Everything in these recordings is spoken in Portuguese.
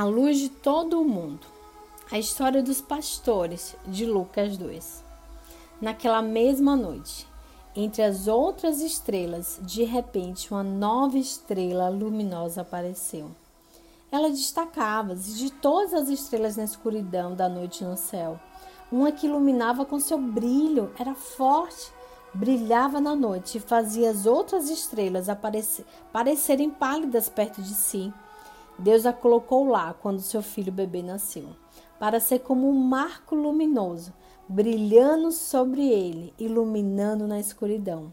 A luz de todo o mundo. A história dos pastores de Lucas 2. Naquela mesma noite, entre as outras estrelas, de repente uma nova estrela luminosa apareceu. Ela destacava-se de todas as estrelas na escuridão da noite no céu. Uma que iluminava com seu brilho, era forte, brilhava na noite e fazia as outras estrelas aparecer, parecerem pálidas perto de si. Deus a colocou lá quando seu filho bebê nasceu, para ser como um marco luminoso, brilhando sobre ele, iluminando na escuridão,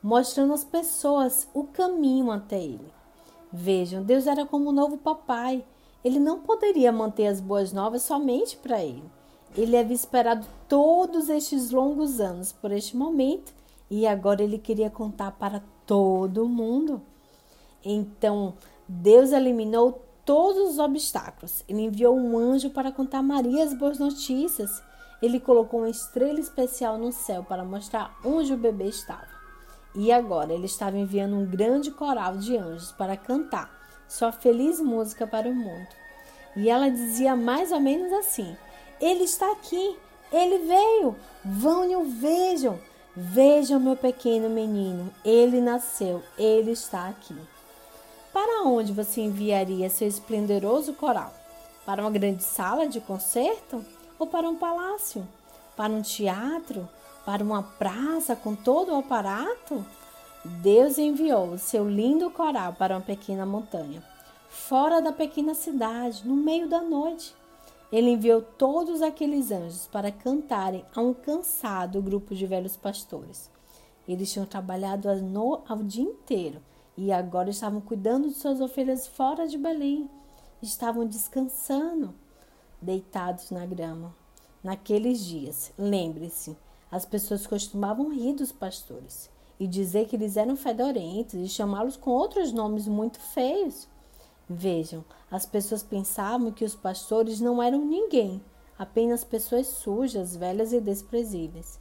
mostrando às pessoas o caminho até ele. Vejam, Deus era como um novo papai. Ele não poderia manter as boas novas somente para ele. Ele havia esperado todos estes longos anos por este momento e agora ele queria contar para todo mundo. Então, Deus eliminou todos os obstáculos. Ele enviou um anjo para contar a Maria as boas notícias. Ele colocou uma estrela especial no céu para mostrar onde o bebê estava. E agora ele estava enviando um grande coral de anjos para cantar sua feliz música para o mundo. E ela dizia mais ou menos assim: Ele está aqui, ele veio, vão e o vejam. Vejam meu pequeno menino, ele nasceu, ele está aqui. Para onde você enviaria seu esplendoroso coral? Para uma grande sala de concerto? Ou para um palácio? Para um teatro? Para uma praça com todo o aparato? Deus enviou seu lindo coral para uma pequena montanha, fora da pequena cidade, no meio da noite. Ele enviou todos aqueles anjos para cantarem a um cansado grupo de velhos pastores. Eles tinham trabalhado ao dia inteiro e agora estavam cuidando de suas ovelhas fora de Belém. Estavam descansando, deitados na grama. Naqueles dias, lembre-se, as pessoas costumavam rir dos pastores e dizer que eles eram fedorentos e chamá-los com outros nomes muito feios. Vejam, as pessoas pensavam que os pastores não eram ninguém, apenas pessoas sujas, velhas e desprezíveis.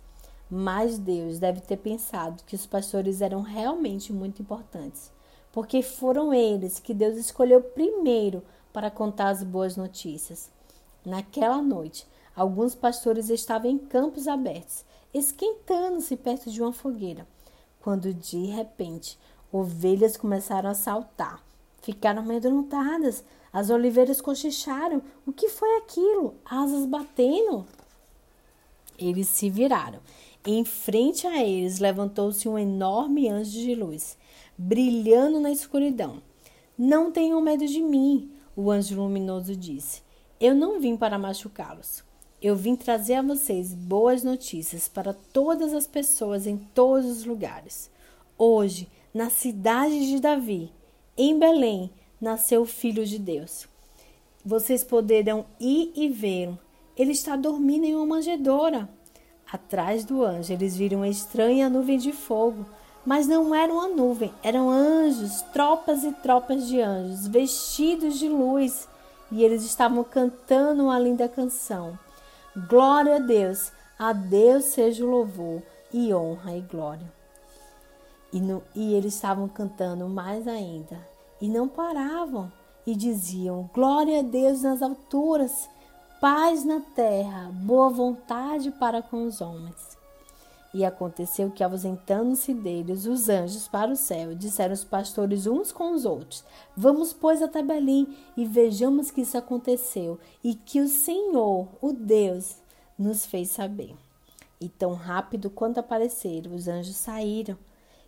Mas Deus deve ter pensado que os pastores eram realmente muito importantes, porque foram eles que Deus escolheu primeiro para contar as boas notícias. Naquela noite, alguns pastores estavam em campos abertos, esquentando-se perto de uma fogueira, quando de repente ovelhas começaram a saltar. Ficaram amedrontadas. As oliveiras cochicharam. O que foi aquilo? Asas batendo. Eles se viraram em frente a eles levantou-se um enorme anjo de luz, brilhando na escuridão. Não tenham medo de mim, o anjo luminoso disse. Eu não vim para machucá-los. Eu vim trazer a vocês boas notícias para todas as pessoas em todos os lugares. Hoje, na cidade de Davi, em Belém, nasceu o Filho de Deus. Vocês poderão ir e vê-lo. Ele está dormindo em uma manjedoura. Atrás do anjo, eles viram uma estranha nuvem de fogo, mas não era uma nuvem, eram anjos, tropas e tropas de anjos, vestidos de luz, e eles estavam cantando uma linda canção. Glória a Deus, a Deus seja o louvor e honra e glória. E, no, e eles estavam cantando mais ainda, e não paravam, e diziam: Glória a Deus nas alturas paz na terra, boa vontade para com os homens. E aconteceu que, ausentando-se deles os anjos para o céu, disseram os pastores uns com os outros: Vamos, pois, até Belém e vejamos que isso aconteceu e que o Senhor, o Deus, nos fez saber. E tão rápido quanto apareceram, os anjos saíram.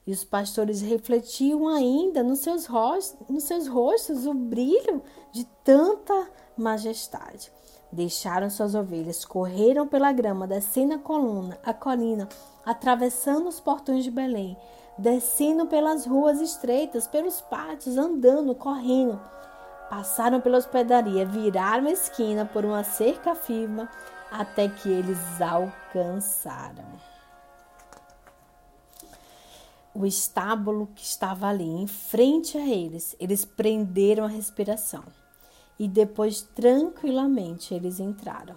E os pastores refletiam ainda nos seus rostos, nos seus rostos o brilho de tanta majestade. Deixaram suas ovelhas, correram pela grama, descendo a coluna, a colina, atravessando os portões de Belém, descendo pelas ruas estreitas, pelos pátios, andando, correndo. Passaram pela hospedaria, viraram a esquina por uma cerca firme até que eles alcançaram o estábulo que estava ali em frente a eles. Eles prenderam a respiração e depois tranquilamente eles entraram.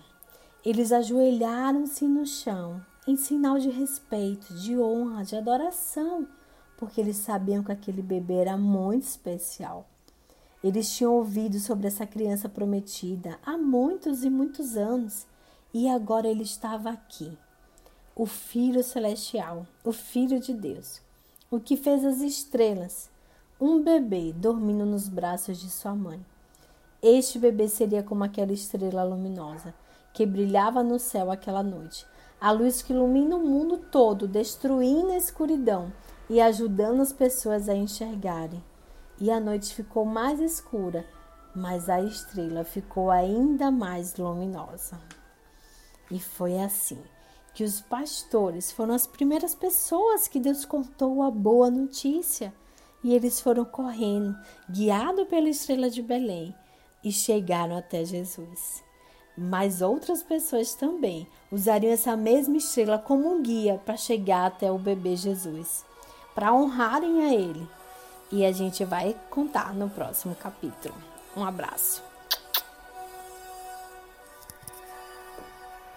Eles ajoelharam-se no chão em sinal de respeito, de honra, de adoração, porque eles sabiam que aquele bebê era muito especial. Eles tinham ouvido sobre essa criança prometida há muitos e muitos anos e agora ele estava aqui. O Filho Celestial, o Filho de Deus, o que fez as estrelas, um bebê dormindo nos braços de sua mãe. Este bebê seria como aquela estrela luminosa que brilhava no céu aquela noite, a luz que ilumina o mundo todo, destruindo a escuridão e ajudando as pessoas a enxergarem. E a noite ficou mais escura, mas a estrela ficou ainda mais luminosa. E foi assim que os pastores foram as primeiras pessoas que Deus contou a boa notícia. E eles foram correndo, guiados pela estrela de Belém, e chegaram até Jesus. Mas outras pessoas também usariam essa mesma estrela como um guia para chegar até o bebê Jesus, para honrarem a ele. E a gente vai contar no próximo capítulo. Um abraço.